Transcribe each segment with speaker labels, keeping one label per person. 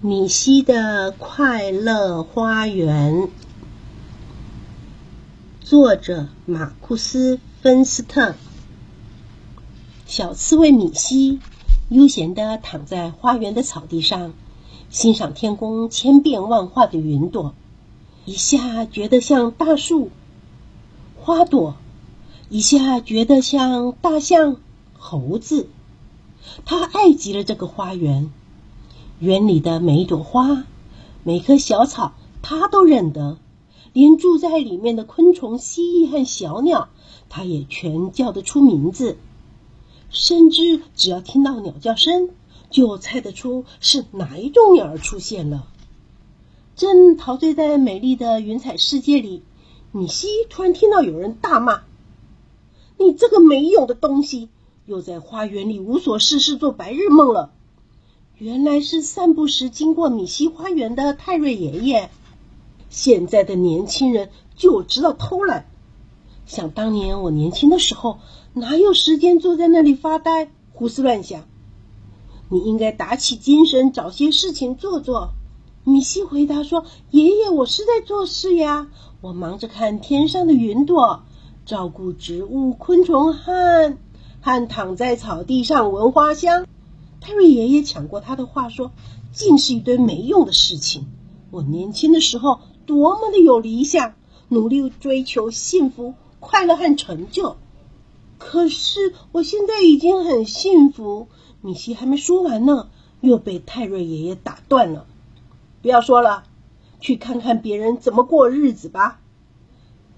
Speaker 1: 米西的快乐花园，作者马库斯·芬斯特。小刺猬米西悠闲地躺在花园的草地上，欣赏天空千变万化的云朵。一下觉得像大树、花朵，一下觉得像大象、猴子。他爱极了这个花园。园里的每一朵花，每棵小草，他都认得；连住在里面的昆虫、蜥蜴和小鸟，他也全叫得出名字。甚至只要听到鸟叫声，就猜得出是哪一种鸟儿出现了。正陶醉在美丽的云彩世界里，米西突然听到有人大骂：“你这个没用的东西，又在花园里无所事事做白日梦了！”原来是散步时经过米西花园的泰瑞爷爷。现在的年轻人就知道偷懒。想当年我年轻的时候，哪有时间坐在那里发呆、胡思乱想？你应该打起精神，找些事情做做。米西回答说：“爷爷，我是在做事呀，我忙着看天上的云朵，照顾植物、昆虫和和躺在草地上闻花香。”泰瑞爷爷抢过他的话说：“尽是一堆没用的事情。我年轻的时候多么的有理想，努力追求幸福、快乐和成就。可是我现在已经很幸福。”米西还没说完呢，又被泰瑞爷爷打断了：“不要说了，去看看别人怎么过日子吧。”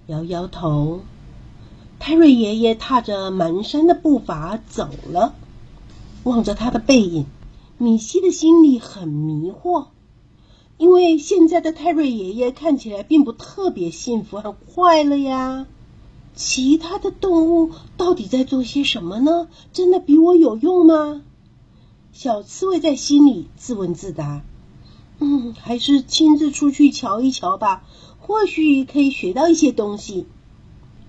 Speaker 1: 摇摇头，泰瑞爷爷踏着蹒跚的步伐走了。望着他的背影，米西的心里很迷惑，因为现在的泰瑞爷爷看起来并不特别幸福和快乐呀。其他的动物到底在做些什么呢？真的比我有用吗？小刺猬在心里自问自答：“嗯，还是亲自出去瞧一瞧吧，或许可以学到一些东西。”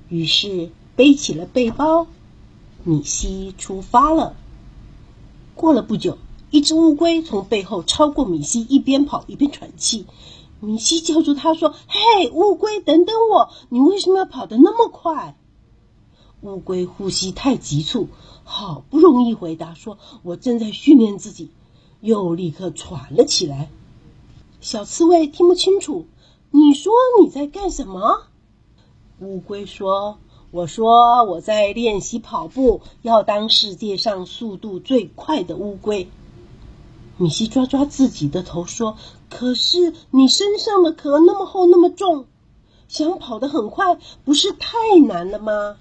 Speaker 1: 于是背起了背包，米西出发了。过了不久，一只乌龟从背后超过米西，一边跑一边喘气。米西叫住他说：“嘿，乌龟，等等我！你为什么要跑得那么快？”乌龟呼吸太急促，好不容易回答说：“我正在训练自己。”又立刻喘了起来。小刺猬听不清楚，你说你在干什么？乌龟说。我说我在练习跑步，要当世界上速度最快的乌龟。米西抓抓自己的头说：“可是你身上的壳那么厚那么重，想跑得很快，不是太难了吗？”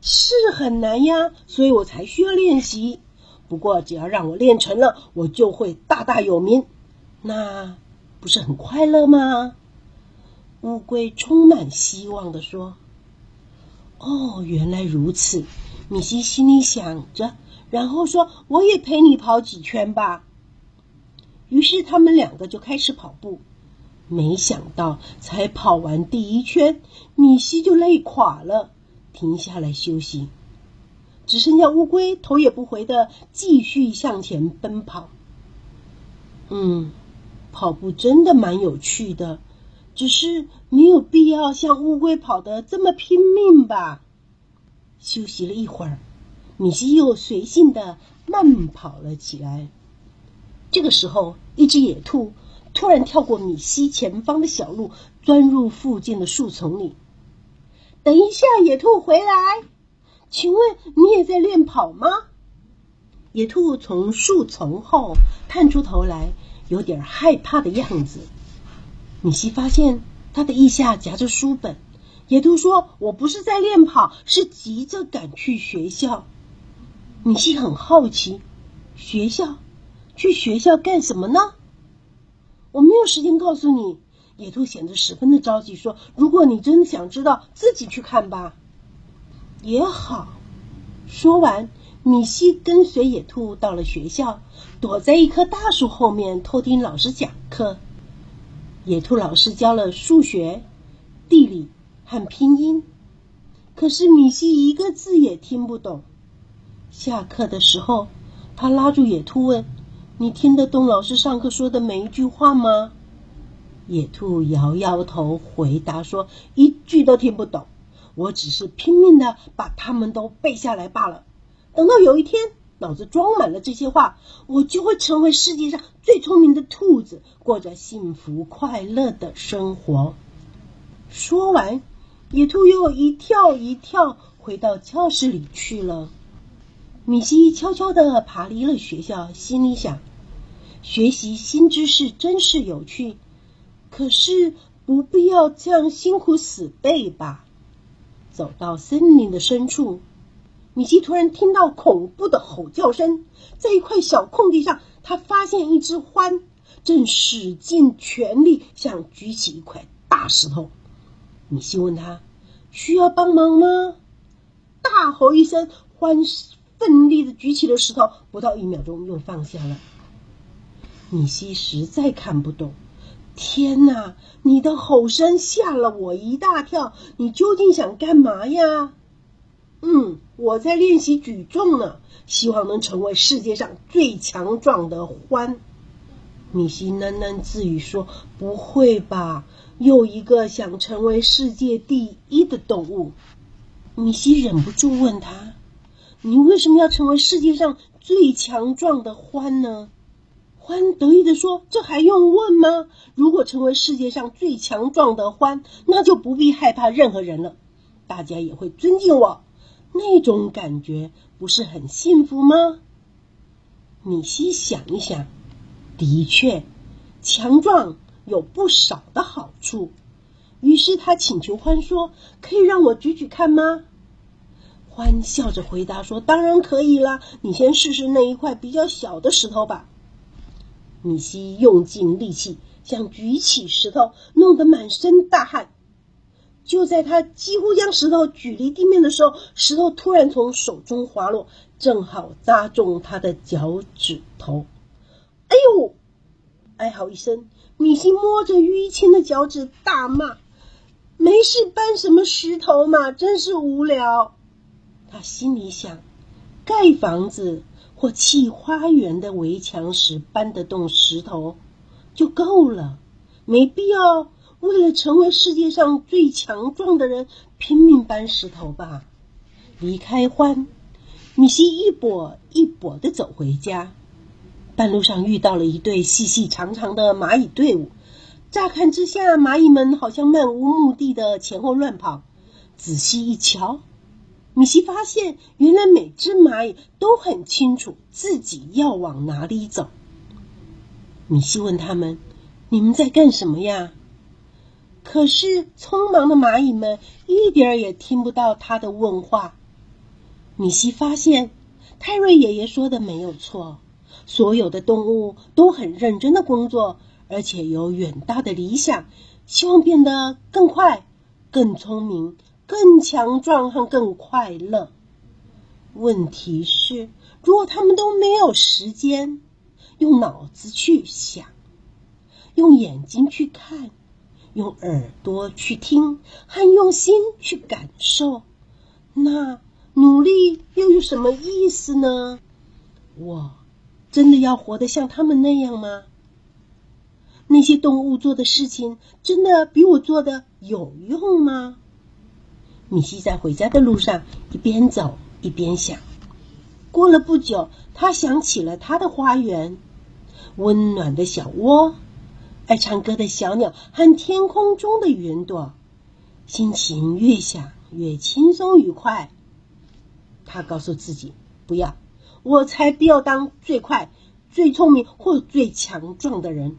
Speaker 1: 是很难呀，所以我才需要练习。不过只要让我练成了，我就会大大有名，那不是很快乐吗？乌龟充满希望的说。哦，原来如此，米西心里想着，然后说：“我也陪你跑几圈吧。”于是他们两个就开始跑步。没想到，才跑完第一圈，米西就累垮了，停下来休息。只剩下乌龟头也不回的继续向前奔跑。嗯，跑步真的蛮有趣的。只是没有必要像乌龟跑得这么拼命吧。休息了一会儿，米西又随性的慢跑了起来。这个时候，一只野兔突然跳过米西前方的小路，钻入附近的树丛里。等一下，野兔回来，请问你也在练跑吗？野兔从树丛后探出头来，有点害怕的样子。米西发现他的腋下夹着书本。野兔说：“我不是在练跑，是急着赶去学校。”米西很好奇：“学校？去学校干什么呢？”我没有时间告诉你。野兔显得十分的着急，说：“如果你真的想知道，自己去看吧。”也好。说完，米西跟随野兔到了学校，躲在一棵大树后面偷听老师讲课。野兔老师教了数学、地理和拼音，可是米西一个字也听不懂。下课的时候，他拉住野兔问：“你听得懂老师上课说的每一句话吗？”野兔摇摇头，回答说：“一句都听不懂。我只是拼命的把它们都背下来罢了。等到有一天，脑子装满了这些话，我就会成为世界上最聪明的兔子，过着幸福快乐的生活。”说完，野兔又一跳一跳回到教室里去了。米西悄悄地爬离了学校，心里想：学习新知识真是有趣。可是不必要这样辛苦死背吧。走到森林的深处，米奇突然听到恐怖的吼叫声。在一块小空地上，他发现一只獾正使尽全力想举起一块大石头。米西问他：“需要帮忙吗？”大吼一声，獾奋力的举起了石头，不到一秒钟又放下了。米西实在看不懂。天哪！你的吼声吓了我一大跳。你究竟想干嘛呀？嗯，我在练习举重呢，希望能成为世界上最强壮的獾。米西喃喃自语说：“不会吧，又一个想成为世界第一的动物？”米西忍不住问他：“你为什么要成为世界上最强壮的獾呢？”獾得意地说：“这还用问吗？如果成为世界上最强壮的獾，那就不必害怕任何人了，大家也会尊敬我。那种感觉不是很幸福吗？”米西想一想，的确，强壮有不少的好处。于是他请求欢说：“可以让我举举看吗？”欢笑着回答说：“当然可以啦，你先试试那一块比较小的石头吧。”米西用尽力气想举起石头，弄得满身大汗。就在他几乎将石头举离地面的时候，石头突然从手中滑落，正好砸中他的脚趾头。哎呦！哀嚎一声，米西摸着淤青的脚趾大骂：“没事，搬什么石头嘛，真是无聊。”他心里想：盖房子。或砌花园的围墙时搬得动石头就够了，没必要为了成为世界上最强壮的人拼命搬石头吧。离开欢，米西一跛一跛的走回家，半路上遇到了一队细细长长的蚂蚁队伍。乍看之下，蚂蚁们好像漫无目的的前后乱跑。仔细一瞧。米西发现，原来每只蚂蚁都很清楚自己要往哪里走。米西问他们：“你们在干什么呀？”可是匆忙的蚂蚁们一点儿也听不到他的问话。米西发现，泰瑞爷爷说的没有错，所有的动物都很认真的工作，而且有远大的理想，希望变得更快、更聪明。更强壮和更快乐。问题是，如果他们都没有时间用脑子去想，用眼睛去看，用耳朵去听，还用心去感受，那努力又有什么意思呢？我真的要活得像他们那样吗？那些动物做的事情，真的比我做的有用吗？米西在回家的路上一边走一边想。过了不久，他想起了他的花园，温暖的小窝，爱唱歌的小鸟和天空中的云朵。心情越想越轻松愉快。他告诉自己：“不要，我才不要当最快、最聪明或最强壮的人。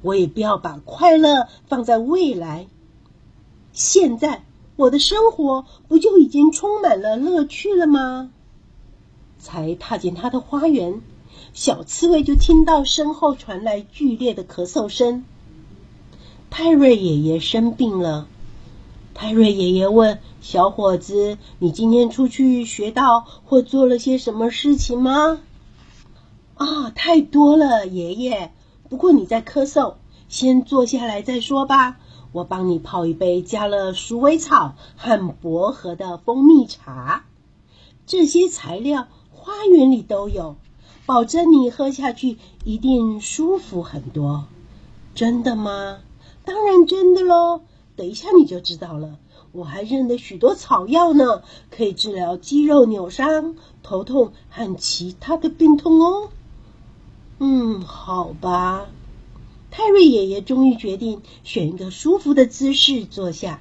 Speaker 1: 我也不要把快乐放在未来。现在。”我的生活不就已经充满了乐趣了吗？才踏进他的花园，小刺猬就听到身后传来剧烈的咳嗽声。泰瑞爷爷生病了。泰瑞爷爷问小伙子：“你今天出去学到或做了些什么事情吗？”啊，太多了，爷爷。不过你在咳嗽，先坐下来再说吧。我帮你泡一杯加了鼠尾草和薄荷的蜂蜜茶，这些材料花园里都有，保证你喝下去一定舒服很多。真的吗？当然真的喽！等一下你就知道了。我还认得许多草药呢，可以治疗肌肉扭伤、头痛和其他的病痛哦。嗯，好吧。泰瑞爷爷终于决定选一个舒服的姿势坐下，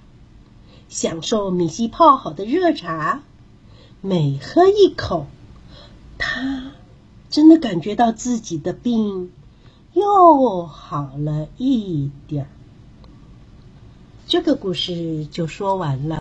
Speaker 1: 享受米西泡好的热茶。每喝一口，他真的感觉到自己的病又好了一点儿。这个故事就说完了。